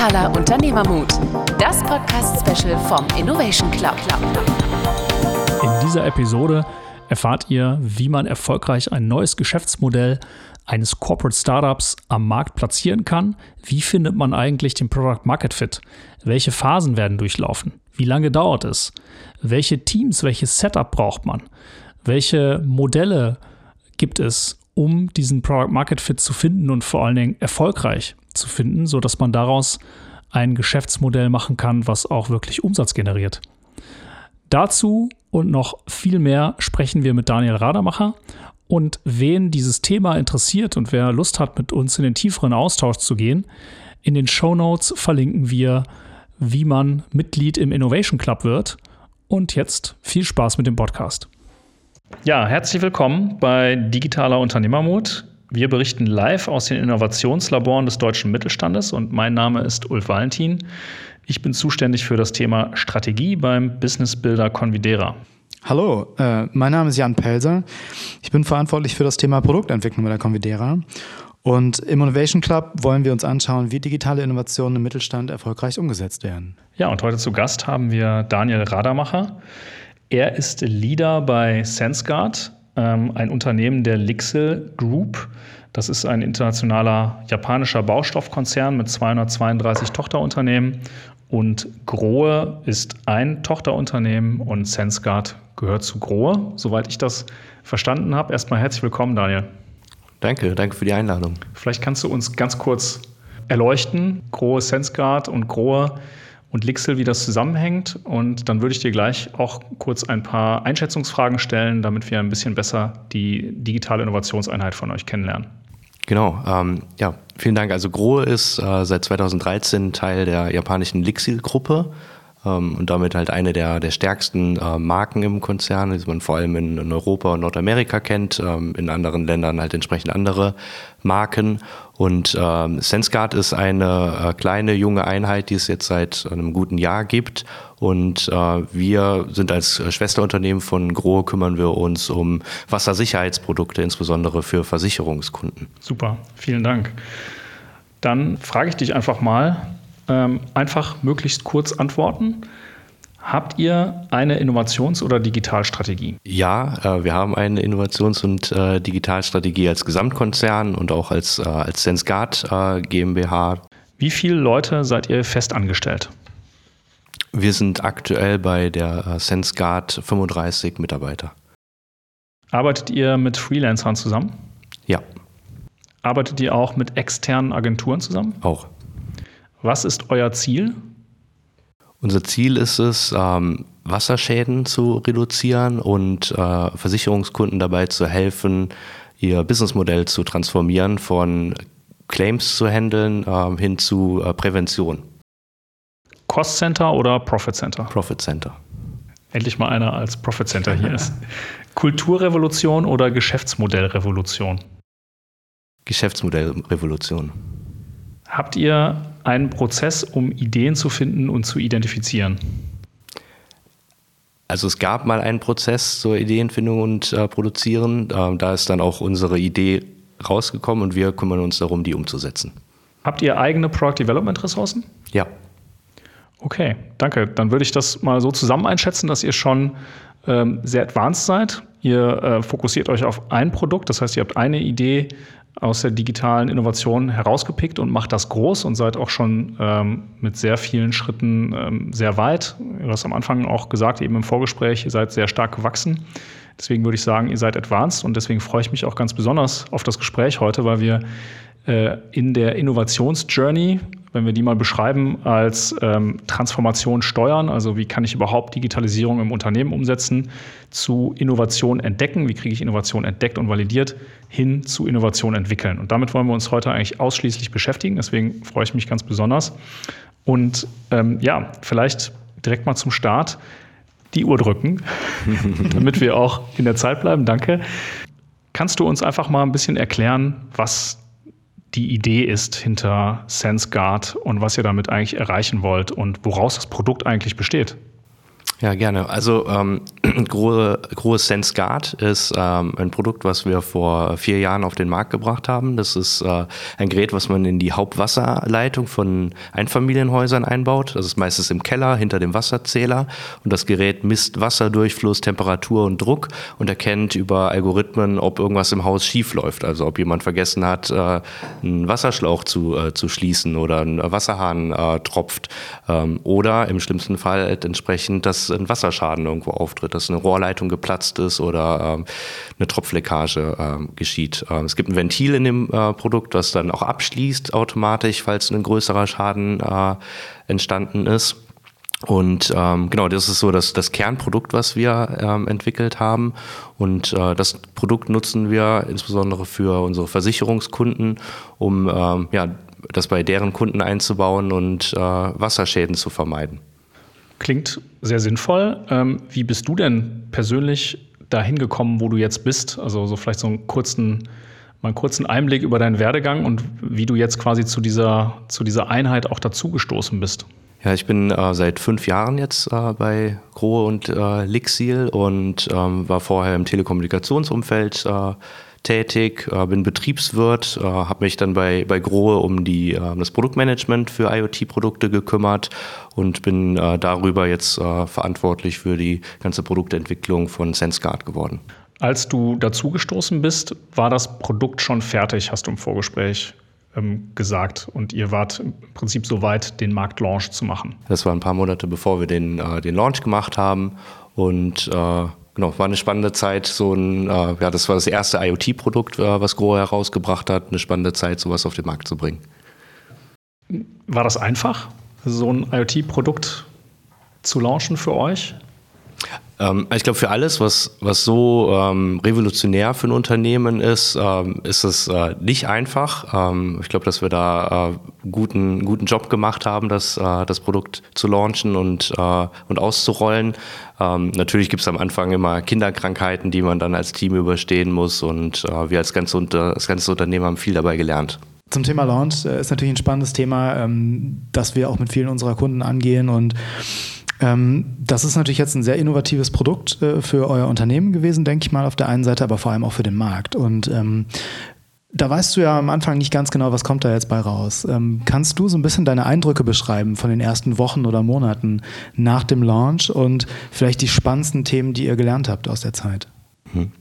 Digitaler Unternehmermut, das Podcast-Special vom Innovation Club. In dieser Episode erfahrt ihr, wie man erfolgreich ein neues Geschäftsmodell eines Corporate Startups am Markt platzieren kann. Wie findet man eigentlich den Product Market Fit? Welche Phasen werden durchlaufen? Wie lange dauert es? Welche Teams, welches Setup braucht man? Welche Modelle gibt es, um diesen Product Market Fit zu finden und vor allen Dingen erfolgreich zu finden, sodass man daraus ein Geschäftsmodell machen kann, was auch wirklich Umsatz generiert. Dazu und noch viel mehr sprechen wir mit Daniel Radermacher. Und wen dieses Thema interessiert und wer Lust hat, mit uns in den tieferen Austausch zu gehen, in den Show Notes verlinken wir, wie man Mitglied im Innovation Club wird. Und jetzt viel Spaß mit dem Podcast. Ja, herzlich willkommen bei Digitaler Unternehmermut. Wir berichten live aus den Innovationslaboren des deutschen Mittelstandes und mein Name ist Ulf Valentin. Ich bin zuständig für das Thema Strategie beim Business Builder Convidera. Hallo, äh, mein Name ist Jan Pelser. Ich bin verantwortlich für das Thema Produktentwicklung bei der Convidera. Und im Innovation Club wollen wir uns anschauen, wie digitale Innovationen im Mittelstand erfolgreich umgesetzt werden. Ja, und heute zu Gast haben wir Daniel Radermacher. Er ist Leader bei SenseGuard, ein Unternehmen der Lixel Group. Das ist ein internationaler japanischer Baustoffkonzern mit 232 Tochterunternehmen. Und Grohe ist ein Tochterunternehmen und SenseGuard gehört zu Grohe, soweit ich das verstanden habe. Erstmal herzlich willkommen, Daniel. Danke, danke für die Einladung. Vielleicht kannst du uns ganz kurz erleuchten, Grohe SenseGuard und Grohe und Lixel, wie das zusammenhängt. Und dann würde ich dir gleich auch kurz ein paar Einschätzungsfragen stellen, damit wir ein bisschen besser die digitale Innovationseinheit von euch kennenlernen. Genau, ähm, ja, vielen Dank. Also Grohe ist äh, seit 2013 Teil der japanischen Lixil-Gruppe ähm, und damit halt eine der, der stärksten äh, Marken im Konzern, die man vor allem in, in Europa und Nordamerika kennt, ähm, in anderen Ländern halt entsprechend andere Marken. Und ähm, SenseGuard ist eine äh, kleine junge Einheit, die es jetzt seit einem guten Jahr gibt. Und äh, wir sind als Schwesterunternehmen von Grohe, kümmern wir uns um Wassersicherheitsprodukte, insbesondere für Versicherungskunden. Super, vielen Dank. Dann frage ich dich einfach mal, ähm, einfach möglichst kurz antworten. Habt ihr eine Innovations- oder Digitalstrategie? Ja, äh, wir haben eine Innovations- und äh, Digitalstrategie als Gesamtkonzern und auch als, äh, als SenseGuard GmbH. Wie viele Leute seid ihr fest angestellt? Wir sind aktuell bei der SenseGuard 35 Mitarbeiter. Arbeitet ihr mit Freelancern zusammen? Ja. Arbeitet ihr auch mit externen Agenturen zusammen? Auch. Was ist euer Ziel? Unser Ziel ist es, ähm, Wasserschäden zu reduzieren und äh, Versicherungskunden dabei zu helfen, ihr Businessmodell zu transformieren, von Claims zu handeln äh, hin zu äh, Prävention. Cost Center oder Profit Center? Profit Center. Endlich mal einer als Profit Center hier ist. Kulturrevolution oder Geschäftsmodellrevolution? Geschäftsmodellrevolution. Habt ihr einen Prozess, um Ideen zu finden und zu identifizieren? Also es gab mal einen Prozess zur Ideenfindung und äh, Produzieren. Ähm, da ist dann auch unsere Idee rausgekommen und wir kümmern uns darum, die umzusetzen. Habt ihr eigene Product Development Ressourcen? Ja. Okay, danke. Dann würde ich das mal so zusammen einschätzen, dass ihr schon ähm, sehr advanced seid. Ihr äh, fokussiert euch auf ein Produkt, das heißt, ihr habt eine Idee, aus der digitalen Innovation herausgepickt und macht das groß und seid auch schon ähm, mit sehr vielen Schritten ähm, sehr weit. Du hast am Anfang auch gesagt, eben im Vorgespräch, ihr seid sehr stark gewachsen. Deswegen würde ich sagen, ihr seid advanced und deswegen freue ich mich auch ganz besonders auf das Gespräch heute, weil wir äh, in der Innovationsjourney wenn wir die mal beschreiben als ähm, Transformation steuern, also wie kann ich überhaupt Digitalisierung im Unternehmen umsetzen, zu Innovation entdecken, wie kriege ich Innovation entdeckt und validiert, hin zu Innovation entwickeln. Und damit wollen wir uns heute eigentlich ausschließlich beschäftigen, deswegen freue ich mich ganz besonders. Und ähm, ja, vielleicht direkt mal zum Start die Uhr drücken, damit wir auch in der Zeit bleiben. Danke. Kannst du uns einfach mal ein bisschen erklären, was die Idee ist hinter SenseGuard und was ihr damit eigentlich erreichen wollt und woraus das Produkt eigentlich besteht. Ja, gerne. Also ähm, Grohe, Sense Guard ist ähm, ein Produkt, was wir vor vier Jahren auf den Markt gebracht haben. Das ist äh, ein Gerät, was man in die Hauptwasserleitung von Einfamilienhäusern einbaut. Das ist meistens im Keller hinter dem Wasserzähler. Und das Gerät misst Wasserdurchfluss, Temperatur und Druck und erkennt über Algorithmen, ob irgendwas im Haus schief läuft. Also ob jemand vergessen hat, äh, einen Wasserschlauch zu, äh, zu schließen oder ein Wasserhahn äh, tropft. Ähm, oder im schlimmsten Fall entsprechend das ein Wasserschaden irgendwo auftritt, dass eine Rohrleitung geplatzt ist oder ähm, eine Tropfleckage ähm, geschieht. Ähm, es gibt ein Ventil in dem äh, Produkt, das dann auch abschließt automatisch, falls ein größerer Schaden äh, entstanden ist. Und ähm, genau, das ist so das, das Kernprodukt, was wir ähm, entwickelt haben. Und äh, das Produkt nutzen wir insbesondere für unsere Versicherungskunden, um ähm, ja, das bei deren Kunden einzubauen und äh, Wasserschäden zu vermeiden. Klingt sehr sinnvoll. Ähm, wie bist du denn persönlich dahin gekommen, wo du jetzt bist? Also so vielleicht so einen kurzen, mal einen kurzen Einblick über deinen Werdegang und wie du jetzt quasi zu dieser, zu dieser Einheit auch dazugestoßen bist. Ja, ich bin äh, seit fünf Jahren jetzt äh, bei Grohe und äh, Lixil und ähm, war vorher im Telekommunikationsumfeld äh, tätig, äh, bin Betriebswirt, äh, habe mich dann bei, bei Grohe um die, äh, das Produktmanagement für IoT-Produkte gekümmert und bin äh, darüber jetzt äh, verantwortlich für die ganze Produktentwicklung von SenseGuard geworden. Als du dazugestoßen bist, war das Produkt schon fertig, hast du im Vorgespräch ähm, gesagt. Und ihr wart im Prinzip so weit, den Marktlaunch zu machen. Das war ein paar Monate, bevor wir den, äh, den Launch gemacht haben. Und äh, genau, war eine spannende Zeit. So ein, äh, ja, das war das erste IoT-Produkt, äh, was Grohe herausgebracht hat. Eine spannende Zeit, sowas auf den Markt zu bringen. War das einfach, so ein IoT-Produkt zu launchen für euch? Ähm, ich glaube, für alles, was, was so ähm, revolutionär für ein Unternehmen ist, ähm, ist es äh, nicht einfach. Ähm, ich glaube, dass wir da äh, guten guten Job gemacht haben, das, äh, das Produkt zu launchen und, äh, und auszurollen. Ähm, natürlich gibt es am Anfang immer Kinderkrankheiten, die man dann als Team überstehen muss und äh, wir als ganze, Unter ganze Unternehmen haben viel dabei gelernt. Zum Thema Launch äh, ist natürlich ein spannendes Thema, ähm, das wir auch mit vielen unserer Kunden angehen und das ist natürlich jetzt ein sehr innovatives Produkt äh, für euer Unternehmen gewesen, denke ich mal, auf der einen Seite, aber vor allem auch für den Markt. Und ähm, da weißt du ja am Anfang nicht ganz genau, was kommt da jetzt bei raus. Ähm, kannst du so ein bisschen deine Eindrücke beschreiben von den ersten Wochen oder Monaten nach dem Launch und vielleicht die spannendsten Themen, die ihr gelernt habt aus der Zeit? Mhm.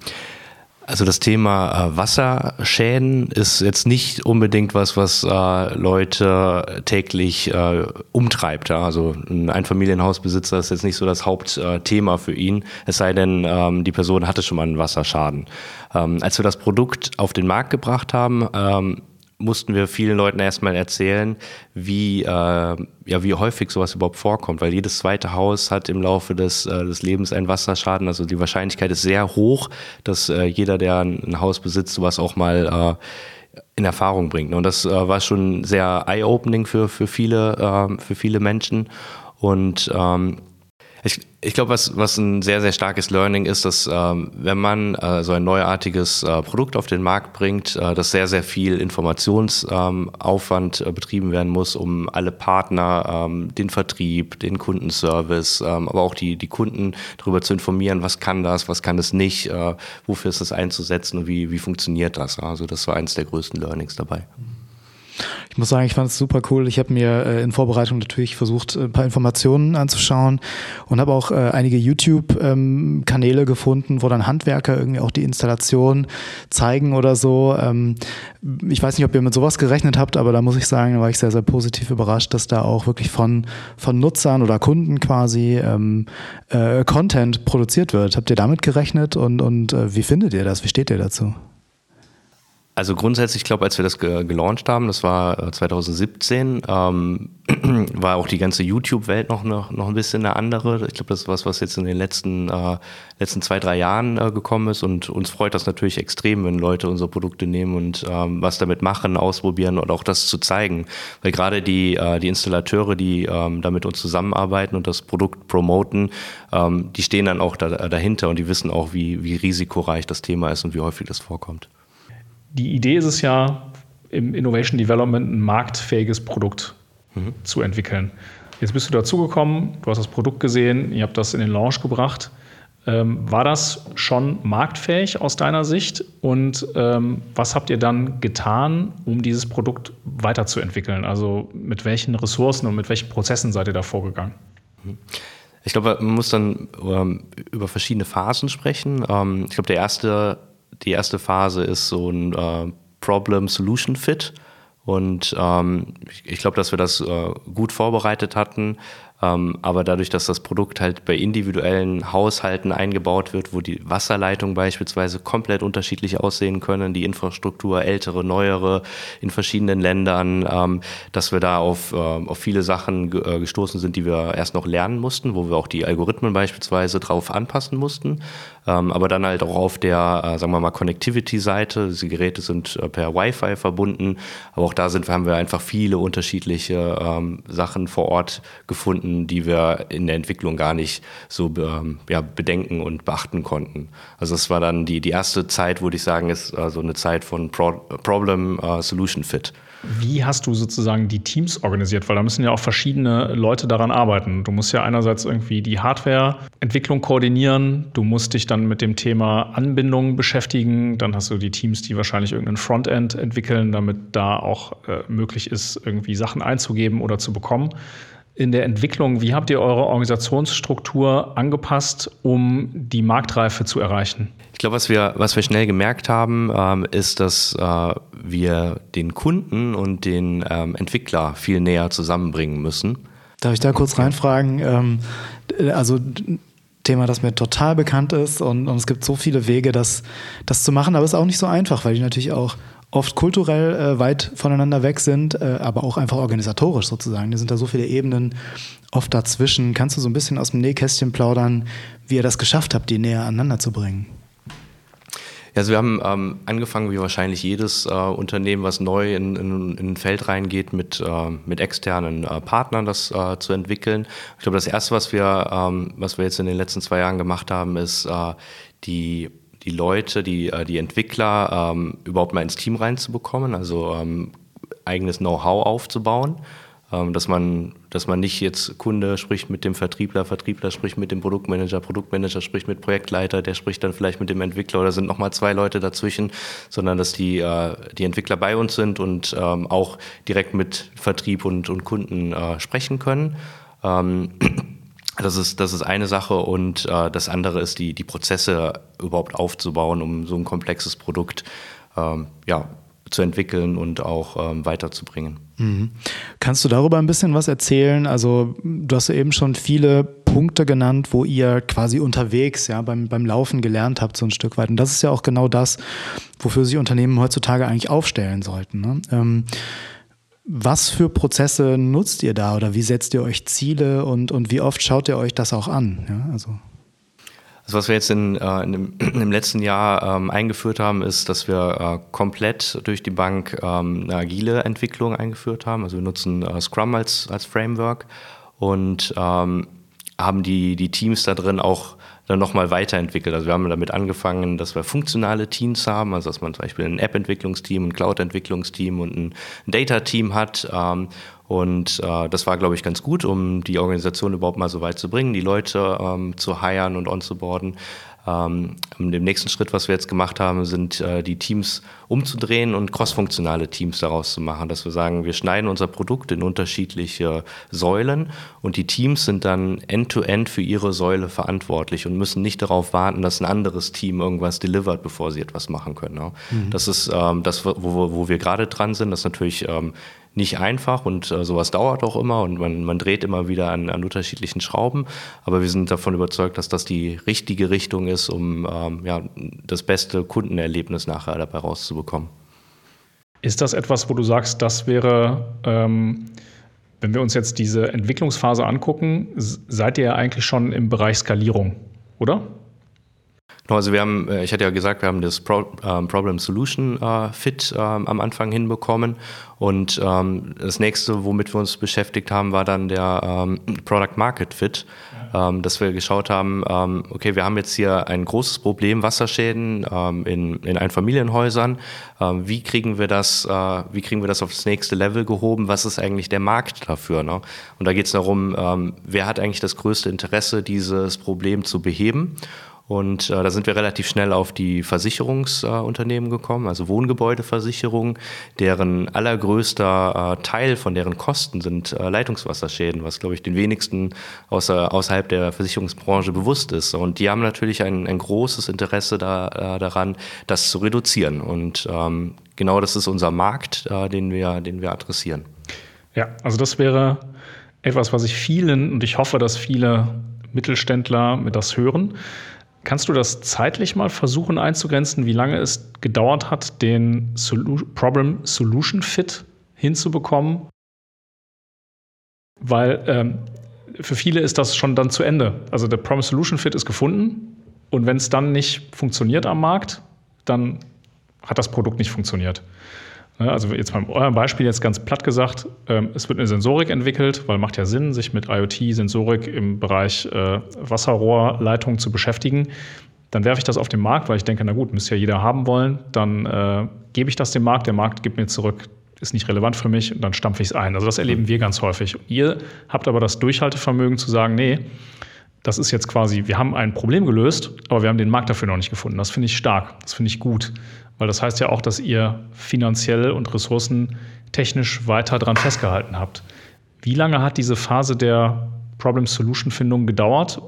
Also das Thema äh, Wasserschäden ist jetzt nicht unbedingt was, was äh, Leute täglich äh, umtreibt. Ja? Also ein Einfamilienhausbesitzer ist jetzt nicht so das Hauptthema für ihn, es sei denn, ähm, die Person hatte schon mal einen Wasserschaden. Ähm, als wir das Produkt auf den Markt gebracht haben, ähm, mussten wir vielen Leuten erstmal erzählen, wie, äh, ja, wie häufig sowas überhaupt vorkommt, weil jedes zweite Haus hat im Laufe des, äh, des Lebens einen Wasserschaden. Also die Wahrscheinlichkeit ist sehr hoch, dass äh, jeder, der ein, Haus besitzt, sowas auch mal äh, in Erfahrung bringt. Und das äh, war schon sehr eye-opening für, für, viele, äh, für viele Menschen. Und ähm, ich, glaube, was, was ein sehr, sehr starkes Learning ist, dass ähm, wenn man äh, so ein neuartiges äh, Produkt auf den Markt bringt, äh, dass sehr, sehr viel Informationsaufwand ähm, betrieben werden muss, um alle Partner, ähm, den Vertrieb, den Kundenservice, ähm, aber auch die, die Kunden darüber zu informieren, was kann das, was kann es nicht, äh, wofür ist das einzusetzen und wie, wie funktioniert das. Also das war eines der größten Learnings dabei. Ich muss sagen, ich fand es super cool. Ich habe mir äh, in Vorbereitung natürlich versucht, ein paar Informationen anzuschauen und habe auch äh, einige YouTube-Kanäle ähm, gefunden, wo dann Handwerker irgendwie auch die Installation zeigen oder so. Ähm, ich weiß nicht, ob ihr mit sowas gerechnet habt, aber da muss ich sagen, da war ich sehr, sehr positiv überrascht, dass da auch wirklich von, von Nutzern oder Kunden quasi ähm, äh, Content produziert wird. Habt ihr damit gerechnet und, und äh, wie findet ihr das? Wie steht ihr dazu? Also grundsätzlich, ich glaube, als wir das ge gelauncht haben, das war 2017, äh, ähm, war auch die ganze YouTube-Welt noch, noch, noch ein bisschen eine andere. Ich glaube, das ist was, was jetzt in den letzten, äh, letzten zwei, drei Jahren äh, gekommen ist. Und uns freut das natürlich extrem, wenn Leute unsere Produkte nehmen und ähm, was damit machen, ausprobieren und auch das zu zeigen. Weil gerade die, äh, die Installateure, die ähm, da mit uns zusammenarbeiten und das Produkt promoten, ähm, die stehen dann auch da, dahinter und die wissen auch, wie, wie risikoreich das Thema ist und wie häufig das vorkommt die Idee ist es ja, im Innovation Development ein marktfähiges Produkt mhm. zu entwickeln. Jetzt bist du dazugekommen, du hast das Produkt gesehen, ihr habt das in den Launch gebracht. Ähm, war das schon marktfähig aus deiner Sicht? Und ähm, was habt ihr dann getan, um dieses Produkt weiterzuentwickeln? Also mit welchen Ressourcen und mit welchen Prozessen seid ihr da vorgegangen? Ich glaube, man muss dann ähm, über verschiedene Phasen sprechen. Ähm, ich glaube, der erste, die erste Phase ist so ein äh, Problem-Solution-Fit. Und ähm, ich, glaube, dass wir das äh, gut vorbereitet hatten. Ähm, aber dadurch, dass das Produkt halt bei individuellen Haushalten eingebaut wird, wo die Wasserleitungen beispielsweise komplett unterschiedlich aussehen können, die Infrastruktur ältere, neuere in verschiedenen Ländern, ähm, dass wir da auf, äh, auf viele Sachen äh, gestoßen sind, die wir erst noch lernen mussten, wo wir auch die Algorithmen beispielsweise drauf anpassen mussten. Ähm, aber dann halt auch auf der, äh, sagen wir mal, Connectivity-Seite. Die Geräte sind äh, per Wi-Fi verbunden, aber auch da sind, haben wir einfach viele unterschiedliche ähm, Sachen vor Ort gefunden, die wir in der Entwicklung gar nicht so ähm, ja, bedenken und beachten konnten. Also es war dann die, die erste Zeit, würde ich sagen, ist äh, so eine Zeit von Pro Problem uh, Solution Fit. Wie hast du sozusagen die Teams organisiert? Weil da müssen ja auch verschiedene Leute daran arbeiten. Du musst ja einerseits irgendwie die Hardware-Entwicklung koordinieren, du musst dich dann mit dem Thema Anbindung beschäftigen, dann hast du die Teams, die wahrscheinlich irgendein Frontend entwickeln, damit da auch äh, möglich ist, irgendwie Sachen einzugeben oder zu bekommen in der Entwicklung, wie habt ihr eure Organisationsstruktur angepasst, um die Marktreife zu erreichen? Ich glaube, was wir, was wir schnell gemerkt haben, ähm, ist, dass äh, wir den Kunden und den ähm, Entwickler viel näher zusammenbringen müssen. Darf ich da kurz reinfragen? Ähm, also Thema, das mir total bekannt ist und, und es gibt so viele Wege, das, das zu machen, aber es ist auch nicht so einfach, weil die natürlich auch oft kulturell äh, weit voneinander weg sind, äh, aber auch einfach organisatorisch sozusagen. Da sind da so viele Ebenen oft dazwischen. Kannst du so ein bisschen aus dem Nähkästchen plaudern, wie ihr das geschafft habt, die näher aneinander zu bringen? Also wir haben ähm, angefangen, wie wahrscheinlich jedes äh, Unternehmen, was neu in, in, in, ein Feld reingeht, mit, äh, mit externen äh, Partnern das äh, zu entwickeln. Ich glaube, das Erste, was wir, ähm, was wir jetzt in den letzten zwei Jahren gemacht haben, ist äh, die die Leute, die, äh, die Entwickler ähm, überhaupt mal ins Team reinzubekommen, also ähm, eigenes Know-how aufzubauen, ähm, dass, man, dass man nicht jetzt Kunde spricht mit dem Vertriebler, Vertriebler spricht mit dem Produktmanager, Produktmanager spricht mit Projektleiter, der spricht dann vielleicht mit dem Entwickler oder sind nochmal zwei Leute dazwischen, sondern dass die, äh, die Entwickler bei uns sind und ähm, auch direkt mit Vertrieb und, und Kunden äh, sprechen können. Ähm, das ist, das ist eine Sache und äh, das andere ist, die, die Prozesse überhaupt aufzubauen, um so ein komplexes Produkt ähm, ja, zu entwickeln und auch ähm, weiterzubringen. Mhm. Kannst du darüber ein bisschen was erzählen? Also du hast ja eben schon viele Punkte genannt, wo ihr quasi unterwegs ja beim, beim Laufen gelernt habt, so ein Stück weit. Und das ist ja auch genau das, wofür sich Unternehmen heutzutage eigentlich aufstellen sollten. Ne? Ähm, was für Prozesse nutzt ihr da oder wie setzt ihr euch Ziele und, und wie oft schaut ihr euch das auch an? Ja, also. Also was wir jetzt in, äh, in, dem, dem, letzten Jahr ähm, eingeführt haben, ist, dass wir äh, komplett durch die Bank ähm, eine agile Entwicklung eingeführt haben. Also wir nutzen äh, Scrum als, als Framework und ähm, haben die, die Teams da drin auch dann nochmal weiterentwickelt. Also wir haben damit angefangen, dass wir funktionale Teams haben, also dass man zum Beispiel ein App-Entwicklungsteam, ein Cloud-Entwicklungsteam und ein Data-Team hat. Ähm, und äh, das war, glaube ich, ganz gut, um die Organisation überhaupt mal so weit zu bringen, die Leute ähm, zu hiren und onzuboarden. Ähm, Im nächsten Schritt, was wir jetzt gemacht haben, sind äh, die Teams umzudrehen und crossfunktionale Teams daraus zu machen, dass wir sagen, wir schneiden unser Produkt in unterschiedliche Säulen und die Teams sind dann end-to-end -end für ihre Säule verantwortlich und müssen nicht darauf warten, dass ein anderes Team irgendwas delivert, bevor sie etwas machen können. Ne? Mhm. Das ist ähm, das, wo, wo, wir gerade dran sind. Das ist natürlich ähm, nicht einfach und äh, sowas dauert auch immer und man, man dreht immer wieder an, an, unterschiedlichen Schrauben. Aber wir sind davon überzeugt, dass das die richtige Richtung ist, um ähm, ja, das beste Kundenerlebnis nachher dabei rauszubekommen. Ist das etwas, wo du sagst, das wäre, ähm, wenn wir uns jetzt diese Entwicklungsphase angucken, seid ihr ja eigentlich schon im Bereich Skalierung, oder? Also wir haben, äh, ich hatte ja gesagt, wir haben das Pro, ähm, Problem Solution äh, Fit ähm, am Anfang hinbekommen. Und ähm, das nächste, womit wir uns beschäftigt haben, war dann der ähm, Product Market Fit, ähm, dass wir geschaut haben, ähm, okay, wir haben jetzt hier ein großes Problem, Wasserschäden in, in Einfamilienhäusern. Wie kriegen wir das, äh, wie kriegen wir das auf das nächste Level gehoben? Was ist eigentlich der Markt dafür? Ne? Und da geht es darum, wer hat eigentlich das größte Interesse, dieses Problem zu beheben? Und äh, da sind wir relativ schnell auf die Versicherungsunternehmen äh, gekommen, also Wohngebäudeversicherungen, deren allergrößter äh, Teil von deren Kosten sind äh, Leitungswasserschäden, was, glaube ich, den wenigsten außer, außerhalb der Versicherungsbranche bewusst ist. Und die haben natürlich ein, ein großes Interesse da, äh, daran, das zu reduzieren. Und ähm, genau das ist unser Markt, äh, den, wir, den wir adressieren. Ja, also das wäre etwas, was ich vielen, und ich hoffe, dass viele Mittelständler mit das hören, Kannst du das zeitlich mal versuchen einzugrenzen, wie lange es gedauert hat, den Solu Problem Solution Fit hinzubekommen? Weil ähm, für viele ist das schon dann zu Ende. Also der Problem Solution Fit ist gefunden und wenn es dann nicht funktioniert am Markt, dann hat das Produkt nicht funktioniert. Also jetzt beim eurem Beispiel jetzt ganz platt gesagt, ähm, es wird eine Sensorik entwickelt, weil macht ja Sinn, sich mit IoT-Sensorik im Bereich äh, Wasserrohrleitung zu beschäftigen. Dann werfe ich das auf den Markt, weil ich denke, na gut, müsste ja jeder haben wollen. Dann äh, gebe ich das dem Markt, der Markt gibt mir zurück, ist nicht relevant für mich und dann stampfe ich es ein. Also das erleben wir ganz häufig. Ihr habt aber das Durchhaltevermögen zu sagen, nee, das ist jetzt quasi, wir haben ein Problem gelöst, aber wir haben den Markt dafür noch nicht gefunden. Das finde ich stark, das finde ich gut. Weil das heißt ja auch, dass ihr finanziell und ressourcentechnisch weiter dran festgehalten habt. Wie lange hat diese Phase der Problem-Solution-Findung gedauert?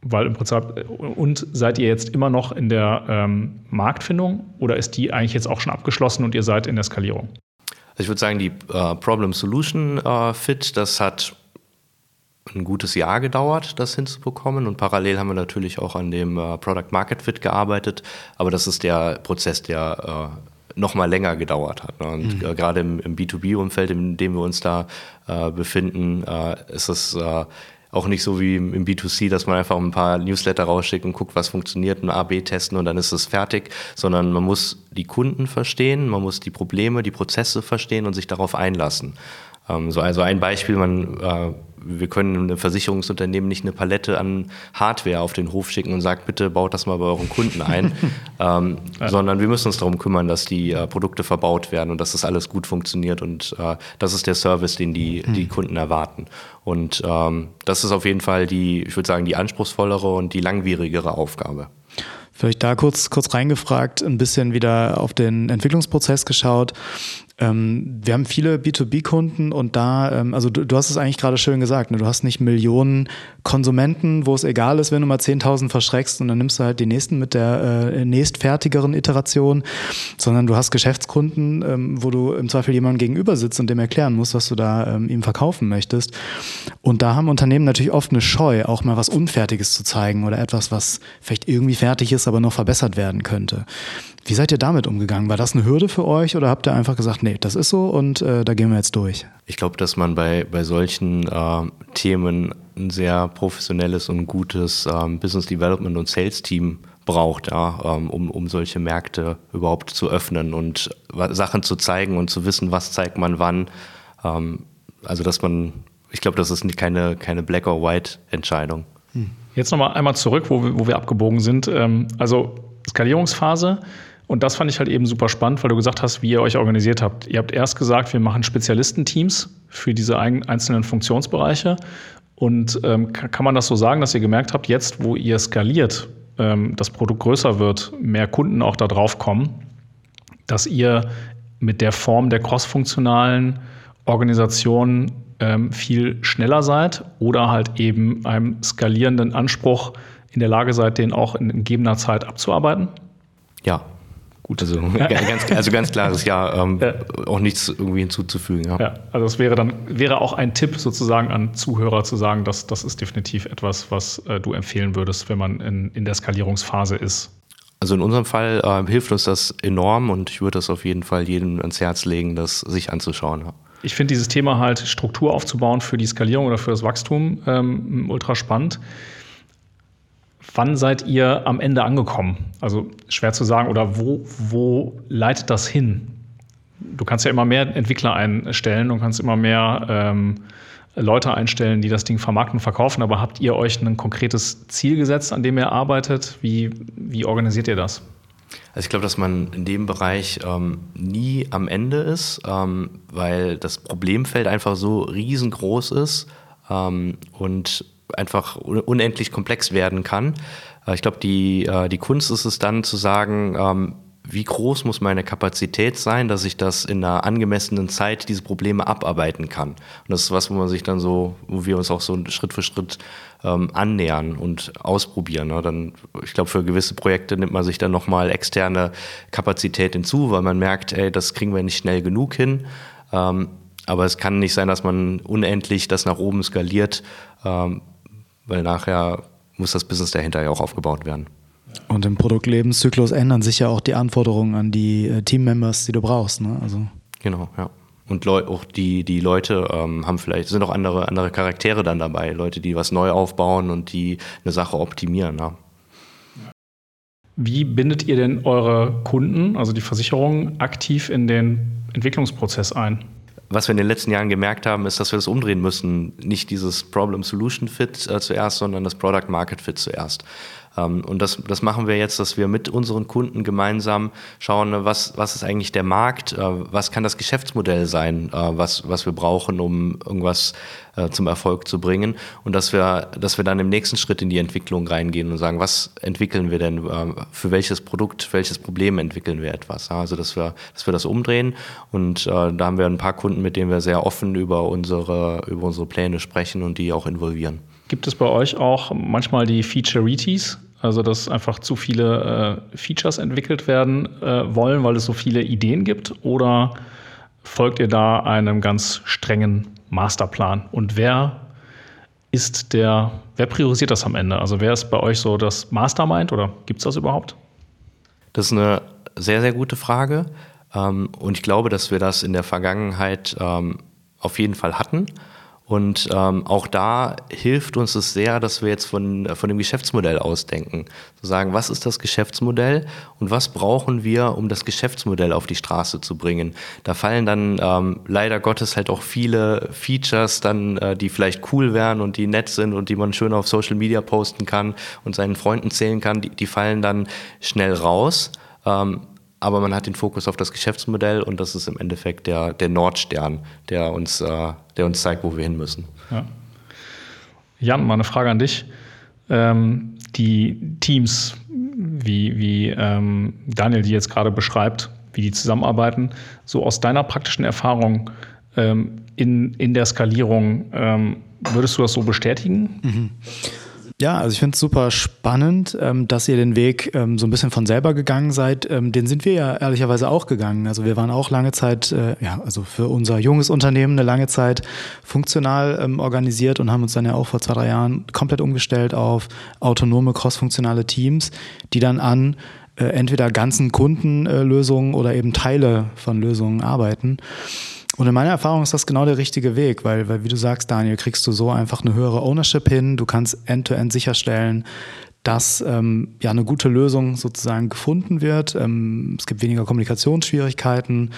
Weil im Prinzip, und seid ihr jetzt immer noch in der ähm, Marktfindung oder ist die eigentlich jetzt auch schon abgeschlossen und ihr seid in der Skalierung? Also ich würde sagen, die äh, Problem-Solution-Fit, äh, das hat ein gutes Jahr gedauert, das hinzubekommen. Und parallel haben wir natürlich auch an dem äh, Product Market Fit gearbeitet. Aber das ist der Prozess, der äh, noch mal länger gedauert hat. Ne? Und mhm. äh, gerade im, im B2B-Umfeld, in dem wir uns da äh, befinden, äh, ist es äh, auch nicht so wie im, B2C, dass man einfach ein paar Newsletter rausschickt und guckt, was funktioniert, ein A-B testen und dann ist es fertig, sondern man muss die Kunden verstehen, man muss die Probleme, die Prozesse verstehen und sich darauf einlassen. Ähm, so, also ein Beispiel, man äh, wir können einem Versicherungsunternehmen nicht eine Palette an Hardware auf den Hof schicken und sagen, bitte baut das mal bei euren Kunden ein, ähm, ja. sondern wir müssen uns darum kümmern, dass die äh, Produkte verbaut werden und dass das alles gut funktioniert und äh, das ist der Service, den die, hm. die Kunden erwarten. Und ähm, das ist auf jeden Fall die, ich würde sagen, die anspruchsvollere und die langwierigere Aufgabe. Vielleicht da kurz, kurz reingefragt, ein bisschen wieder auf den Entwicklungsprozess geschaut. Ähm, wir haben viele B2B-Kunden und da, ähm, also du, du, hast es eigentlich gerade schön gesagt, ne? du hast nicht Millionen Konsumenten, wo es egal ist, wenn du mal 10.000 verschreckst und dann nimmst du halt die nächsten mit der äh, nächstfertigeren Iteration, sondern du hast Geschäftskunden, ähm, wo du im Zweifel jemandem gegenüber sitzt und dem erklären musst, was du da ähm, ihm verkaufen möchtest. Und da haben Unternehmen natürlich oft eine Scheu, auch mal was Unfertiges zu zeigen oder etwas, was vielleicht irgendwie fertig ist, aber noch verbessert werden könnte. Wie seid ihr damit umgegangen? War das eine Hürde für euch oder habt ihr einfach gesagt, nee, das ist so und äh, da gehen wir jetzt durch? Ich glaube, dass man bei, bei solchen äh, Themen ein sehr professionelles und gutes ähm, Business Development und Sales Team braucht, ja, ähm, um, um solche Märkte überhaupt zu öffnen und Sachen zu zeigen und zu wissen, was zeigt man wann. Ähm, also dass man, ich glaube, das ist keine, keine Black or White Entscheidung. Hm. Jetzt nochmal einmal zurück, wo wir, wo wir abgebogen sind. Ähm, also Skalierungsphase, und das fand ich halt eben super spannend, weil du gesagt hast, wie ihr euch organisiert habt. Ihr habt erst gesagt, wir machen Spezialistenteams für diese einzelnen Funktionsbereiche. Und ähm, kann man das so sagen, dass ihr gemerkt habt, jetzt, wo ihr skaliert, ähm, das Produkt größer wird, mehr Kunden auch da drauf kommen, dass ihr mit der Form der crossfunktionalen Organisation ähm, viel schneller seid oder halt eben einem skalierenden Anspruch in der Lage seid, den auch in gegebener Zeit abzuarbeiten? Ja, Gut, also, ganz, also ganz klares Ja, ähm, ja, auch nichts irgendwie hinzuzufügen. Ja. ja, also es wäre dann wäre auch ein Tipp sozusagen an Zuhörer zu sagen, dass das ist definitiv etwas, was äh, du empfehlen würdest, wenn man in, in der Skalierungsphase ist. Also in unserem Fall äh, hilft uns das enorm und ich würde das auf jeden Fall jedem ans Herz legen, das sich anzuschauen. Ja. Ich finde dieses Thema halt Struktur aufzubauen für die Skalierung oder für das Wachstum ähm, ultra spannend wann seid ihr am Ende angekommen? Also schwer zu sagen, oder wo, wo leitet das hin? Du kannst ja immer mehr Entwickler einstellen und kannst immer mehr ähm, Leute einstellen, die das Ding vermarkten und verkaufen, aber habt ihr euch ein konkretes Ziel gesetzt, an dem ihr arbeitet? Wie, wie organisiert ihr das? Also ich glaube, dass man in dem Bereich ähm, nie am Ende ist, ähm, weil das Problemfeld einfach so riesengroß ist ähm, und einfach unendlich komplex werden kann. Äh, ich glaube, die, äh, die Kunst ist es dann zu sagen, ähm, wie groß muss meine Kapazität sein, dass ich das in einer angemessenen Zeit diese Probleme abarbeiten kann. Und das ist was, wo man sich dann so, wo wir uns auch so Schritt für Schritt ähm, annähern und ausprobieren. Ne? Dann, ich glaube, für gewisse Projekte nimmt man sich dann nochmal externe Kapazität hinzu, weil man merkt, ey, das kriegen wir nicht schnell genug hin. Ähm, aber es kann nicht sein, dass man unendlich das nach oben skaliert, ähm, weil nachher muss das Business dahinter ja auch aufgebaut werden. Und im Produktlebenszyklus ändern sich ja auch die Anforderungen an die äh, Teammembers, die du brauchst. Ne? Also. Genau, ja. Und Leu auch die, die Leute ähm, haben vielleicht, sind auch andere, andere Charaktere dann dabei, Leute, die was neu aufbauen und die eine Sache optimieren. Ja. Wie bindet ihr denn eure Kunden, also die Versicherungen, aktiv in den Entwicklungsprozess ein? Was wir in den letzten Jahren gemerkt haben, ist, dass wir das umdrehen müssen. Nicht dieses Problem-Solution-Fit äh, zuerst, sondern das Product-Market-Fit zuerst. Ähm, und das, das machen wir jetzt, dass wir mit unseren Kunden gemeinsam schauen, ne, was, was ist eigentlich der Markt, äh, was kann das Geschäftsmodell sein, äh, was, was wir brauchen, um irgendwas äh, zum Erfolg zu bringen. Und dass wir, dass wir dann im nächsten Schritt in die Entwicklung reingehen und sagen, was entwickeln wir denn, für welches Produkt, welches Problem entwickeln wir etwas. Also dass wir, dass wir das umdrehen. Und da haben wir ein paar Kunden, mit denen wir sehr offen über unsere, über unsere Pläne sprechen und die auch involvieren. Gibt es bei euch auch manchmal die Featureities? Also, dass einfach zu viele äh, Features entwickelt werden äh, wollen, weil es so viele Ideen gibt? Oder folgt ihr da einem ganz strengen Masterplan? Und wer ist der, wer priorisiert das am Ende? Also, wer ist bei euch so das Mastermind oder gibt es das überhaupt? Das ist eine sehr, sehr gute Frage. Ähm, und ich glaube, dass wir das in der Vergangenheit ähm, auf jeden Fall hatten. Und ähm, auch da hilft uns es sehr, dass wir jetzt von, von dem Geschäftsmodell ausdenken. Zu sagen, was ist das Geschäftsmodell und was brauchen wir, um das Geschäftsmodell auf die Straße zu bringen. Da fallen dann ähm, leider Gottes halt auch viele Features dann, äh, die vielleicht cool wären und die nett sind und die man schön auf Social Media posten kann und seinen Freunden zählen kann, die, die fallen dann schnell raus. Ähm, aber man hat den Fokus auf das Geschäftsmodell und das ist im Endeffekt der, der Nordstern, der uns, äh, der uns zeigt, wo wir hin müssen. Ja. Jan, mal eine Frage an dich. Ähm, die Teams, wie, wie ähm, Daniel die jetzt gerade beschreibt, wie die zusammenarbeiten, so aus deiner praktischen Erfahrung ähm, in, in der Skalierung, ähm, würdest du das so bestätigen? Mhm. Ja, also ich finde es super spannend, ähm, dass ihr den Weg ähm, so ein bisschen von selber gegangen seid. Ähm, den sind wir ja ehrlicherweise auch gegangen. Also wir waren auch lange Zeit, äh, ja, also für unser junges Unternehmen eine lange Zeit funktional ähm, organisiert und haben uns dann ja auch vor zwei, drei Jahren komplett umgestellt auf autonome, crossfunktionale Teams, die dann an äh, entweder ganzen Kundenlösungen äh, oder eben Teile von Lösungen arbeiten. Und in meiner Erfahrung ist das genau der richtige Weg, weil, weil wie du sagst, Daniel, kriegst du so einfach eine höhere Ownership hin. Du kannst end-to-end -End sicherstellen, dass ähm, ja eine gute Lösung sozusagen gefunden wird. Ähm, es gibt weniger Kommunikationsschwierigkeiten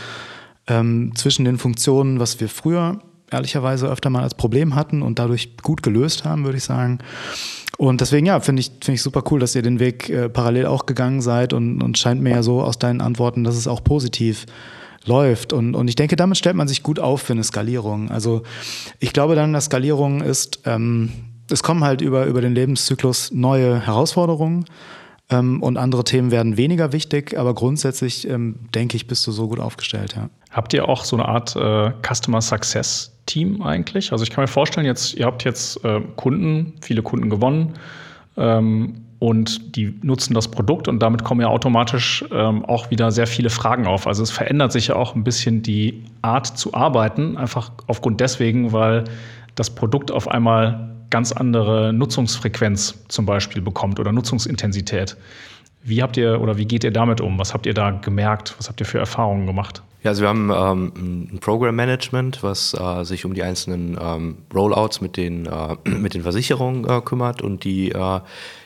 ähm, zwischen den Funktionen, was wir früher ehrlicherweise öfter mal als Problem hatten und dadurch gut gelöst haben, würde ich sagen. Und deswegen, ja, finde ich, finde ich super cool, dass ihr den Weg äh, parallel auch gegangen seid und, und scheint mir ja so aus deinen Antworten, dass es auch positiv läuft. Und, und ich denke, damit stellt man sich gut auf für eine Skalierung. Also ich glaube dann, dass Skalierung ist, ähm, es kommen halt über, über den Lebenszyklus neue Herausforderungen ähm, und andere Themen werden weniger wichtig, aber grundsätzlich ähm, denke ich, bist du so gut aufgestellt, ja. Habt ihr auch so eine Art äh, Customer Success Team eigentlich? Also ich kann mir vorstellen, jetzt, ihr habt jetzt äh, Kunden, viele Kunden gewonnen. Ähm, und die nutzen das Produkt und damit kommen ja automatisch ähm, auch wieder sehr viele Fragen auf. Also es verändert sich ja auch ein bisschen die Art zu arbeiten, einfach aufgrund deswegen, weil das Produkt auf einmal ganz andere Nutzungsfrequenz zum Beispiel bekommt oder Nutzungsintensität. Wie habt ihr oder wie geht ihr damit um? Was habt ihr da gemerkt? Was habt ihr für Erfahrungen gemacht? Ja, also wir haben ähm, ein Program Management, was äh, sich um die einzelnen ähm, Rollouts mit den, äh, mit den Versicherungen äh, kümmert. Und die, äh,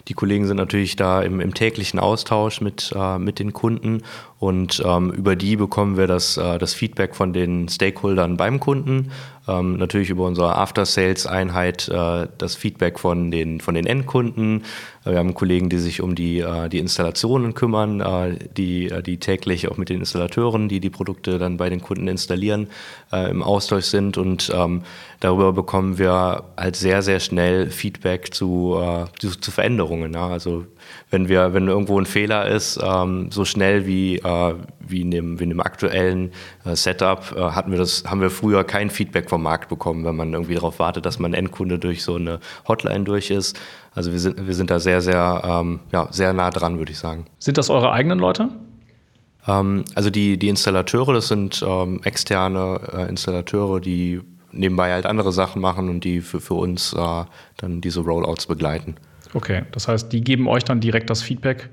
die Kollegen sind natürlich da im, im täglichen Austausch mit, äh, mit den Kunden. Und ähm, über die bekommen wir das, äh, das Feedback von den Stakeholdern beim Kunden, ähm, natürlich über unsere After-Sales-Einheit äh, das Feedback von den, von den Endkunden. Äh, wir haben Kollegen, die sich um die, äh, die Installationen kümmern, äh, die, äh, die täglich auch mit den Installateuren, die die Produkte dann bei den Kunden installieren, äh, im Austausch sind und ähm, darüber bekommen wir halt sehr, sehr schnell Feedback zu, äh, zu, zu Veränderungen. Ja? Also wenn wir, wenn irgendwo ein Fehler ist, ähm, so schnell wie, äh, wie, in dem, wie in dem aktuellen äh, Setup, äh, hatten wir das, haben wir früher kein Feedback vom Markt bekommen, wenn man irgendwie darauf wartet, dass man Endkunde durch so eine Hotline durch ist. Also wir sind, wir sind da sehr, sehr, ähm, ja, sehr nah dran, würde ich sagen. Sind das eure eigenen Leute? Ähm, also die, die Installateure, das sind ähm, externe äh, Installateure, die nebenbei halt andere Sachen machen und die für, für uns äh, dann diese Rollouts begleiten. Okay, das heißt, die geben euch dann direkt das Feedback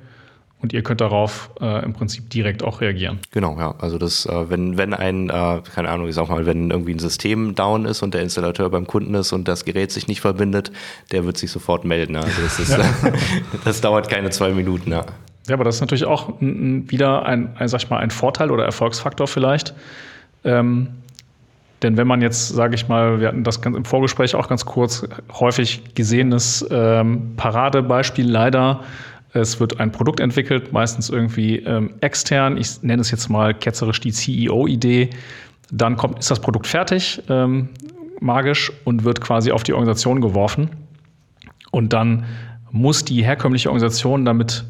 und ihr könnt darauf äh, im Prinzip direkt auch reagieren. Genau, ja. Also das, äh, wenn, wenn ein, äh, keine Ahnung, ich sag mal, wenn irgendwie ein System down ist und der Installateur beim Kunden ist und das Gerät sich nicht verbindet, der wird sich sofort melden. Also das, ist, das dauert keine zwei Minuten, ja. Ja, aber das ist natürlich auch wieder ein, ein, sag ich mal, ein Vorteil oder Erfolgsfaktor vielleicht. Ähm, denn wenn man jetzt, sage ich mal, wir hatten das im Vorgespräch auch ganz kurz häufig gesehenes ähm, Paradebeispiel leider. Es wird ein Produkt entwickelt, meistens irgendwie ähm, extern. Ich nenne es jetzt mal ketzerisch die CEO-Idee. Dann kommt, ist das Produkt fertig, ähm, magisch, und wird quasi auf die Organisation geworfen. Und dann muss die herkömmliche Organisation damit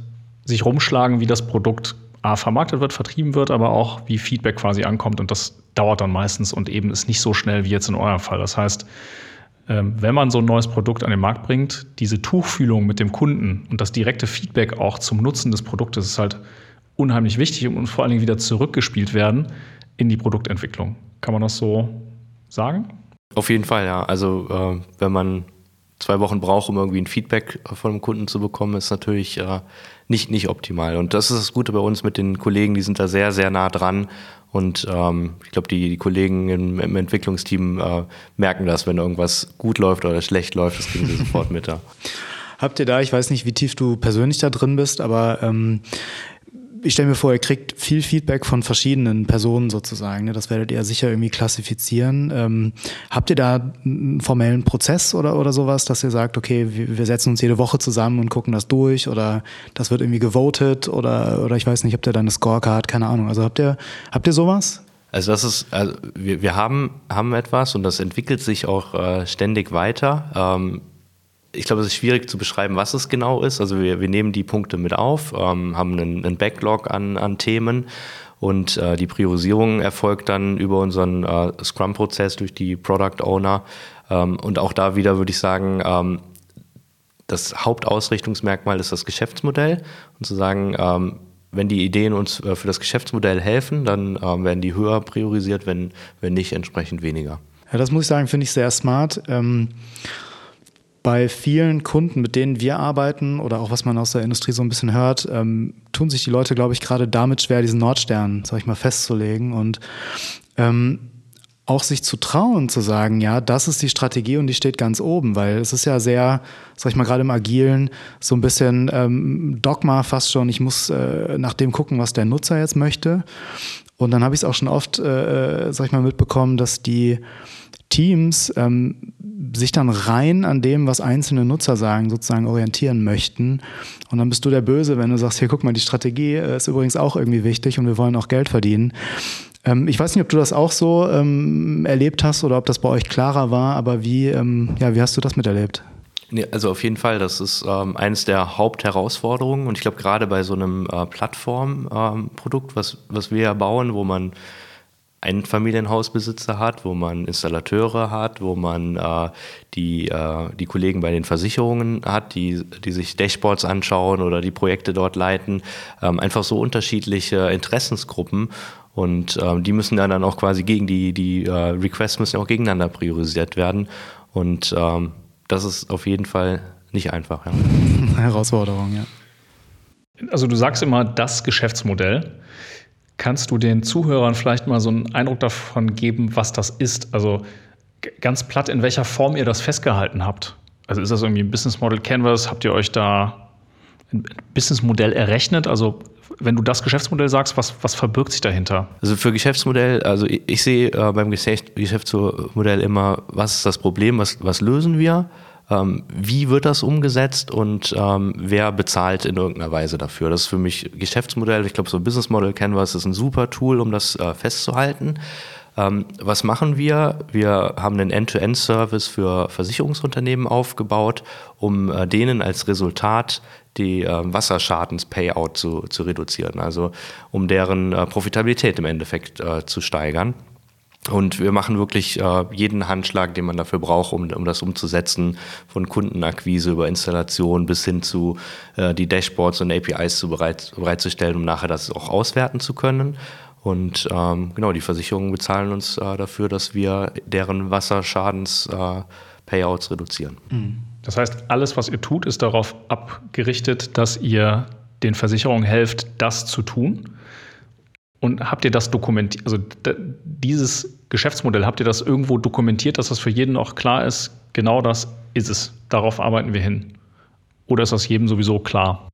sich rumschlagen, wie das Produkt A vermarktet wird, vertrieben wird, aber auch wie Feedback quasi ankommt. Und das dauert dann meistens und eben ist nicht so schnell wie jetzt in eurem Fall. Das heißt, ähm, wenn man so ein neues Produkt an den Markt bringt, diese Tuchfühlung mit dem Kunden und das direkte Feedback auch zum Nutzen des Produktes ist halt unheimlich wichtig und vor allen Dingen wieder zurückgespielt werden in die Produktentwicklung. Kann man das so sagen? Auf jeden Fall, ja. Also äh, wenn man zwei Wochen braucht, um irgendwie ein Feedback von einem Kunden zu bekommen, ist natürlich äh, nicht, nicht optimal. Und das ist das Gute bei uns mit den Kollegen, die sind da sehr, sehr nah dran. Und ähm, ich glaube, die, die Kollegen im, im Entwicklungsteam äh, merken das, wenn irgendwas gut läuft oder schlecht läuft, das kriegen sie sofort mit. Ja. Habt ihr da, ich weiß nicht, wie tief du persönlich da drin bist, aber ähm, ich stelle mir vor, ihr kriegt viel Feedback von verschiedenen Personen sozusagen. Ne? Das werdet ihr sicher irgendwie klassifizieren. Ähm, habt ihr da einen formellen Prozess oder, oder sowas, dass ihr sagt, okay, wir, setzen uns jede Woche zusammen und gucken das durch oder das wird irgendwie gewotet oder, oder ich weiß nicht, habt ihr da eine Scorecard, keine Ahnung. Also habt ihr, habt ihr sowas? Also das ist, also wir, wir haben, haben etwas und das entwickelt sich auch äh, ständig weiter. Ähm, ich glaube, es ist schwierig zu beschreiben, was es genau ist. Also wir, wir nehmen die Punkte mit auf, ähm, haben einen, einen Backlog an, an Themen und äh, die Priorisierung erfolgt dann über unseren äh, Scrum-Prozess durch die Product Owner. Ähm, und auch da wieder würde ich sagen, ähm, das Hauptausrichtungsmerkmal ist das Geschäftsmodell und zu sagen, ähm, wenn die Ideen uns äh, für das Geschäftsmodell helfen, dann ähm, werden die höher priorisiert, wenn, wenn nicht entsprechend weniger. Ja, das muss ich sagen, finde ich sehr smart. Bei vielen Kunden, mit denen wir arbeiten oder auch was man aus der Industrie so ein bisschen hört, ähm, tun sich die Leute, glaube ich, gerade damit schwer, diesen Nordstern, sag ich mal, festzulegen und ähm, auch sich zu trauen, zu sagen, ja, das ist die Strategie und die steht ganz oben, weil es ist ja sehr, sag ich mal, gerade im Agilen so ein bisschen ähm, Dogma fast schon. Ich muss äh, nach dem gucken, was der Nutzer jetzt möchte. Und dann habe ich es auch schon oft, äh, sag ich mal, mitbekommen, dass die Teams ähm, sich dann rein an dem, was einzelne Nutzer sagen, sozusagen orientieren möchten. Und dann bist du der Böse, wenn du sagst, hier guck mal, die Strategie äh, ist übrigens auch irgendwie wichtig und wir wollen auch Geld verdienen. Ähm, ich weiß nicht, ob du das auch so ähm, erlebt hast oder ob das bei euch klarer war, aber wie, ähm, ja, wie hast du das miterlebt? Nee, also auf jeden Fall, das ist ähm, eines der Hauptherausforderungen und ich glaube gerade bei so einem äh, Plattformprodukt, ähm, was, was wir ja bauen, wo man einen Familienhausbesitzer hat, wo man Installateure hat, wo man äh, die, äh, die Kollegen bei den Versicherungen hat, die, die sich Dashboards anschauen oder die Projekte dort leiten. Ähm, einfach so unterschiedliche Interessensgruppen und ähm, die müssen dann, auch quasi gegen die, die äh, Requests müssen auch gegeneinander priorisiert werden. Und ähm, das ist auf jeden Fall nicht einfach. Ja. Herausforderung, ja. Also du sagst immer das Geschäftsmodell. Kannst du den Zuhörern vielleicht mal so einen Eindruck davon geben, was das ist? Also ganz platt, in welcher Form ihr das festgehalten habt? Also ist das irgendwie ein Business Model Canvas? Habt ihr euch da ein Businessmodell errechnet? Also wenn du das Geschäftsmodell sagst, was, was verbirgt sich dahinter? Also für Geschäftsmodell, also ich, ich sehe äh, beim Geschäftsmodell immer, was ist das Problem, was, was lösen wir? Ähm, wie wird das umgesetzt und ähm, wer bezahlt in irgendeiner Weise dafür? Das ist für mich Geschäftsmodell. Ich glaube, so Business Model Canvas ist ein super Tool, um das äh, festzuhalten. Ähm, was machen wir? Wir haben einen End-to-End-Service für Versicherungsunternehmen aufgebaut, um äh, denen als Resultat die äh, Wasserschadens-Payout zu, zu reduzieren, also um deren äh, Profitabilität im Endeffekt äh, zu steigern. Und wir machen wirklich äh, jeden Handschlag, den man dafür braucht, um, um das umzusetzen, von Kundenakquise über Installation bis hin zu äh, die Dashboards und APIs zu bereit, bereitzustellen, um nachher das auch auswerten zu können. Und ähm, genau, die Versicherungen bezahlen uns äh, dafür, dass wir deren Wasserschadens-Payouts äh, reduzieren. Mhm. Das heißt, alles, was ihr tut, ist darauf abgerichtet, dass ihr den Versicherungen helft, das zu tun. Und habt ihr das dokumentiert, also dieses Geschäftsmodell, habt ihr das irgendwo dokumentiert, dass das für jeden auch klar ist, genau das ist es, darauf arbeiten wir hin? Oder ist das jedem sowieso klar?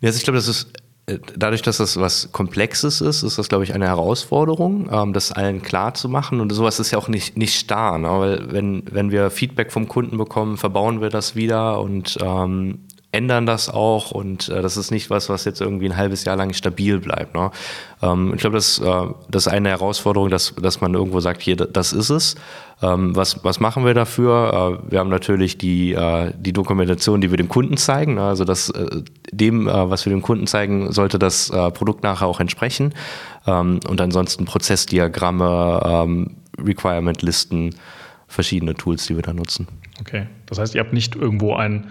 Ja, also ich glaube, das ist dadurch, dass das was Komplexes ist, ist das, glaube ich, eine Herausforderung, ähm, das allen klar zu machen. Und sowas ist ja auch nicht, nicht starr, ne? weil wenn, wenn wir Feedback vom Kunden bekommen, verbauen wir das wieder und ähm, ändern das auch und äh, das ist nicht was, was jetzt irgendwie ein halbes Jahr lang stabil bleibt. Ne? Ähm, ich glaube, das, äh, das ist eine Herausforderung, dass, dass man irgendwo sagt, hier, das ist es. Ähm, was, was machen wir dafür? Äh, wir haben natürlich die, äh, die Dokumentation, die wir dem Kunden zeigen. Ne? Also das, äh, dem, äh, was wir dem Kunden zeigen, sollte das äh, Produkt nachher auch entsprechen. Ähm, und ansonsten Prozessdiagramme, ähm, Requirement-Listen, verschiedene Tools, die wir da nutzen. Okay, das heißt, ihr habt nicht irgendwo ein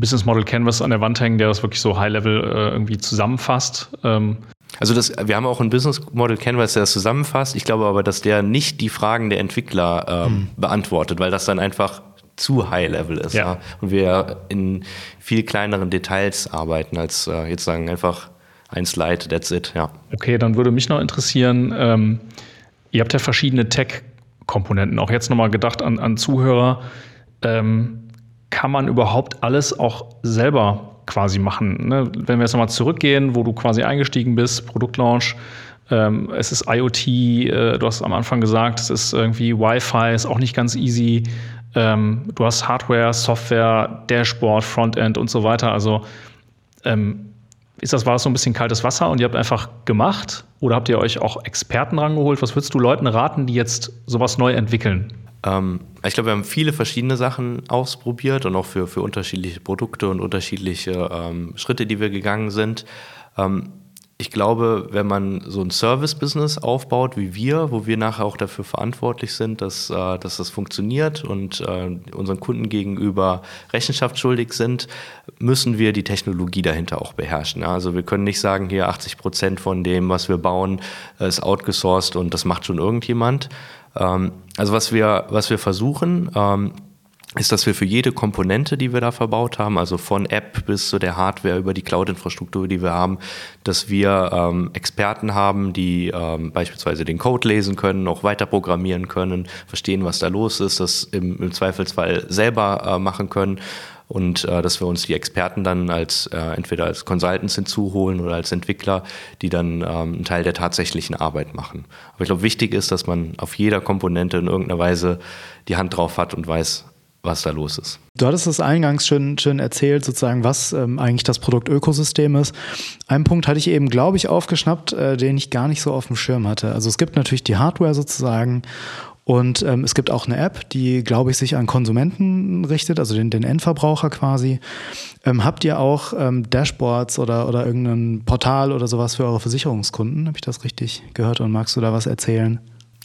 Business Model Canvas an der Wand hängen, der das wirklich so High-Level äh, irgendwie zusammenfasst. Ähm. Also das, wir haben auch ein Business Model Canvas, der das zusammenfasst. Ich glaube aber, dass der nicht die Fragen der Entwickler ähm, mhm. beantwortet, weil das dann einfach zu High-Level ist. Ja. ja. Und wir in viel kleineren Details arbeiten, als äh, jetzt sagen einfach ein Slide, that's it. Ja. Okay, dann würde mich noch interessieren, ähm, ihr habt ja verschiedene Tech-Komponenten. Auch jetzt nochmal gedacht an, an Zuhörer. Ähm, kann man überhaupt alles auch selber quasi machen? Ne? Wenn wir jetzt nochmal zurückgehen, wo du quasi eingestiegen bist, Produktlaunch, ähm, es ist IoT, äh, du hast am Anfang gesagt, es ist irgendwie Wi-Fi, ist auch nicht ganz easy. Ähm, du hast Hardware, Software, Dashboard, Frontend und so weiter. Also ähm, ist das, war das so ein bisschen kaltes Wasser und ihr habt einfach gemacht? Oder habt ihr euch auch Experten rangeholt? Was würdest du Leuten raten, die jetzt sowas neu entwickeln? Ähm, ich glaube, wir haben viele verschiedene Sachen ausprobiert und auch für, für unterschiedliche Produkte und unterschiedliche ähm, Schritte, die wir gegangen sind. Ähm, ich glaube, wenn man so ein Service-Business aufbaut wie wir, wo wir nachher auch dafür verantwortlich sind, dass, äh, dass das funktioniert und äh, unseren Kunden gegenüber Rechenschaft schuldig sind, müssen wir die Technologie dahinter auch beherrschen. Also wir können nicht sagen, hier 80 Prozent von dem, was wir bauen, ist outgesourced und das macht schon irgendjemand, ähm, also was wir, was wir versuchen, ähm, ist, dass wir für jede Komponente, die wir da verbaut haben, also von App bis zu der Hardware über die Cloud-Infrastruktur, die wir haben, dass wir ähm, Experten haben, die ähm, beispielsweise den Code lesen können, auch weiter programmieren können, verstehen, was da los ist, das im, im Zweifelsfall selber äh, machen können und äh, dass wir uns die Experten dann als äh, entweder als Consultants hinzuholen oder als Entwickler, die dann ähm, einen Teil der tatsächlichen Arbeit machen. Aber ich glaube, wichtig ist, dass man auf jeder Komponente in irgendeiner Weise die Hand drauf hat und weiß, was da los ist. Du hattest es eingangs schön, schön erzählt, sozusagen, was ähm, eigentlich das Produktökosystem ist. Einen Punkt hatte ich eben, glaube ich, aufgeschnappt, äh, den ich gar nicht so auf dem Schirm hatte. Also es gibt natürlich die Hardware sozusagen und ähm, es gibt auch eine App, die, glaube ich, sich an Konsumenten richtet, also den, den Endverbraucher quasi. Ähm, habt ihr auch ähm, Dashboards oder, oder irgendein Portal oder sowas für eure Versicherungskunden? Habe ich das richtig gehört und magst du da was erzählen?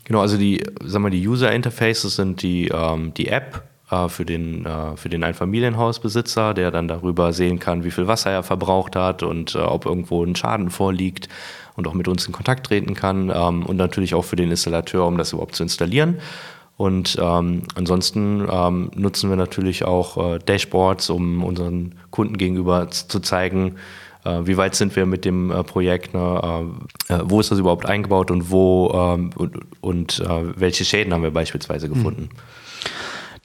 Genau, also die, sagen wir, die User Interfaces sind die, ähm, die App äh, für den, äh, für den Einfamilienhausbesitzer, der dann darüber sehen kann, wie viel Wasser er verbraucht hat und äh, ob irgendwo ein Schaden vorliegt und auch mit uns in Kontakt treten kann ähm, und natürlich auch für den Installateur, um das überhaupt zu installieren. Und ähm, ansonsten ähm, nutzen wir natürlich auch äh, Dashboards, um unseren Kunden gegenüber zu zeigen, äh, wie weit sind wir mit dem äh, Projekt, ne? Äh, äh, wo ist das überhaupt eingebaut und wo ähm, und, und welche Schäden haben wir beispielsweise gefunden.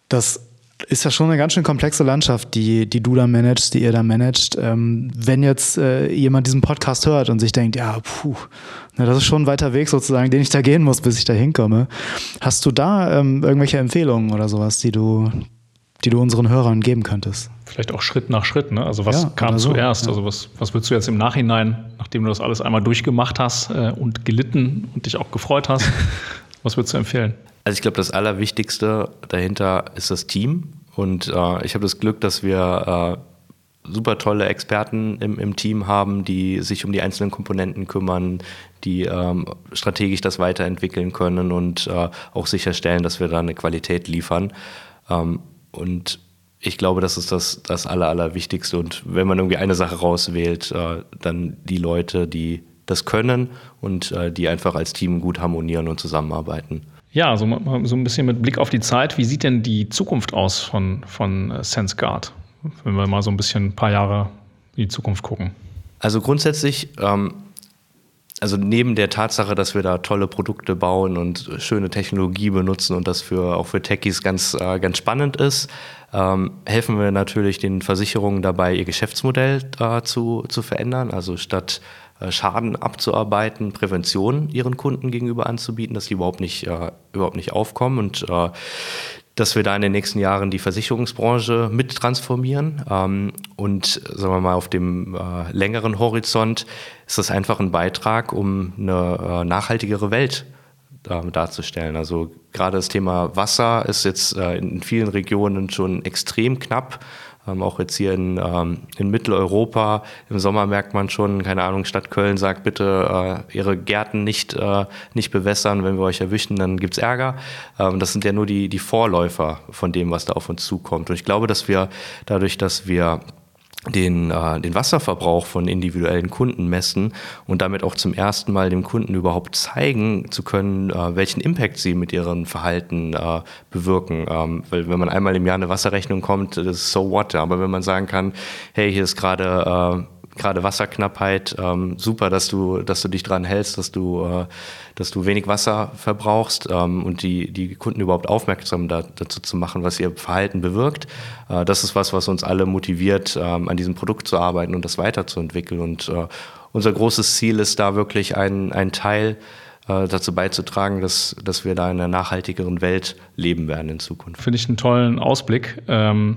Das ist ja schon eine ganz schön komplexe Landschaft, die, die du da managst, die ihr da managt. Ähm, wenn jetzt äh, jemand diesen Podcast hört und sich denkt, ja, puh, na, das ist schon ein weiter Weg sozusagen, den ich da gehen muss, bis ich da hinkomme. Hast du da ähm, irgendwelche Empfehlungen oder sowas, die du, die du unseren Hörern geben könntest? Vielleicht auch Schritt nach Schritt, ne? Also was ja, kam so, zuerst? Ja. Also was, was würdest du jetzt im Nachhinein, nachdem du das alles einmal durchgemacht hast äh, und gelitten und dich auch gefreut hast, was würdest du empfehlen? Also ich glaube, das Allerwichtigste dahinter ist das Team. Und äh, ich habe das Glück, dass wir äh, super tolle Experten im, im, Team haben, die sich um die einzelnen Komponenten kümmern, die ähm, strategisch das weiterentwickeln können und äh, auch sicherstellen, dass wir da eine Qualität liefern. Ähm, und ich glaube, das ist das, das Aller, Allerwichtigste. Und wenn man irgendwie eine Sache rauswählt, äh, dann die Leute, die das können und äh, die einfach als Team gut harmonieren und zusammenarbeiten. Ja, so, so ein bisschen mit Blick auf die Zeit. Wie sieht denn die Zukunft aus von, von äh, SenseGuard, wenn wir mal so ein bisschen ein paar Jahre in die Zukunft gucken? Also grundsätzlich, ähm, also neben der Tatsache, dass wir da tolle Produkte bauen und schöne Technologie benutzen und das für, auch für Techies ganz, äh, ganz spannend ist, ähm, helfen wir natürlich den Versicherungen dabei, ihr Geschäftsmodell äh, zu, zu verändern. Also statt Schaden abzuarbeiten, Prävention ihren Kunden gegenüber anzubieten, dass die überhaupt nicht, äh, überhaupt nicht aufkommen und äh, dass wir da in den nächsten Jahren die Versicherungsbranche mit transformieren. Ähm, und sagen wir mal, auf dem äh, längeren Horizont ist das einfach ein Beitrag, um eine äh, nachhaltigere Welt äh, darzustellen. Also gerade das Thema Wasser ist jetzt in vielen Regionen schon extrem knapp. Auch jetzt hier in, ähm, in Mitteleuropa im Sommer merkt man schon, keine Ahnung, Stadt Köln sagt bitte äh, ihre Gärten nicht, äh, nicht bewässern, wenn wir euch erwischen, dann gibt's Ärger. Ähm, das sind ja nur die, die Vorläufer von dem, was da auf uns zukommt. Und ich glaube, dass wir dadurch, dass wir den, äh, den Wasserverbrauch von individuellen Kunden messen und damit auch zum ersten Mal dem Kunden überhaupt zeigen zu können, äh, welchen Impact sie mit ihrem Verhalten äh, bewirken. Ähm, weil wenn man einmal im Jahr eine Wasserrechnung kommt, das ist so what. Aber wenn man sagen kann, hey, hier ist gerade äh, gerade Wasserknappheit, ähm, super, dass du, dass du dich dran hältst, dass du, äh, dass du wenig Wasser verbrauchst ähm, und die, die Kunden überhaupt aufmerksam da, dazu zu machen, was ihr Verhalten bewirkt. Äh, das ist was, was uns alle motiviert, ähm, an diesem Produkt zu arbeiten und das weiterzuentwickeln. Und äh, unser großes Ziel ist da wirklich ein, ein Teil äh, dazu beizutragen, dass, dass wir da in einer nachhaltigeren Welt leben werden in Zukunft. Finde ich einen tollen Ausblick. Ähm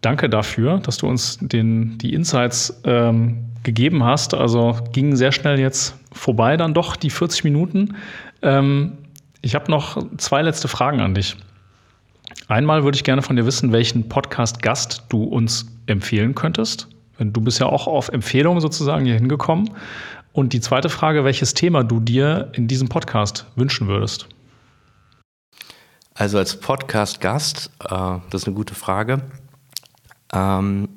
danke dafür, dass du uns den, die Insights ähm, gegeben hast. Also ging sehr schnell jetzt vorbei, dann doch die 40 Minuten. Ähm, ich habe noch zwei letzte Fragen an dich. Einmal würde ich gerne von dir wissen, welchen Podcast-Gast du uns empfehlen könntest. Du bist ja auch auf Empfehlung sozusagen hier hingekommen. Und die zweite Frage, welches Thema du dir in diesem Podcast wünschen würdest? Also als Podcast-Gast, äh, das ist eine gute Frage. Ähm,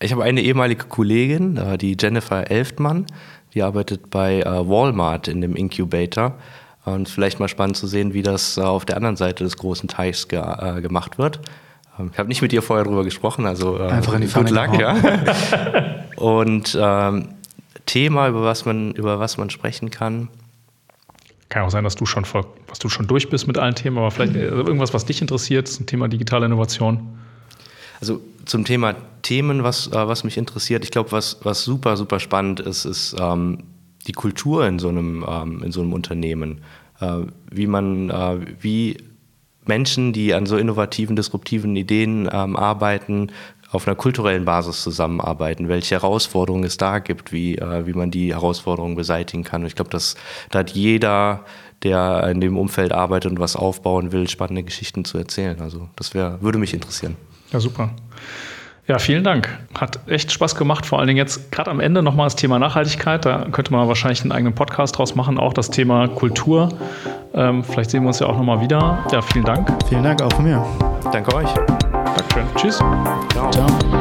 ich habe eine ehemalige Kollegin, äh, die Jennifer Elftmann, die arbeitet bei äh, Walmart in dem Incubator. Und vielleicht mal spannend zu sehen, wie das äh, auf der anderen Seite des großen Teichs ge äh, gemacht wird. Ähm, ich habe nicht mit ihr vorher darüber gesprochen, also äh, einfach in die Pfanne Luck, ja. Und ähm, Thema, über was man über was man sprechen kann. Kann auch sein, dass du schon vor, was du schon durch bist mit allen Themen, aber vielleicht äh, irgendwas, was dich interessiert, zum Thema digitale Innovation. Also zum Thema Themen, was, äh, was mich interessiert, ich glaube, was, was super, super spannend ist, ist ähm, die Kultur in so einem, ähm, in so einem Unternehmen. Äh, wie man, äh, wie Menschen, die an so innovativen, disruptiven Ideen ähm, arbeiten, auf einer kulturellen Basis zusammenarbeiten, welche Herausforderungen es da gibt, wie, äh, wie man die Herausforderungen beseitigen kann. Und ich glaube, da hat jeder, der in dem Umfeld arbeitet und was aufbauen will, spannende Geschichten zu erzählen. Also das wär, würde mich interessieren. Ja, super. Ja, vielen Dank. Hat echt Spaß gemacht. Vor allen Dingen jetzt gerade am Ende nochmal das Thema Nachhaltigkeit. Da könnte man wahrscheinlich einen eigenen Podcast draus machen. Auch das Thema Kultur. Ähm, vielleicht sehen wir uns ja auch nochmal wieder. Ja, vielen Dank. Vielen Dank auch von mir. Danke euch. Dankeschön. Tschüss. Ciao. Ciao.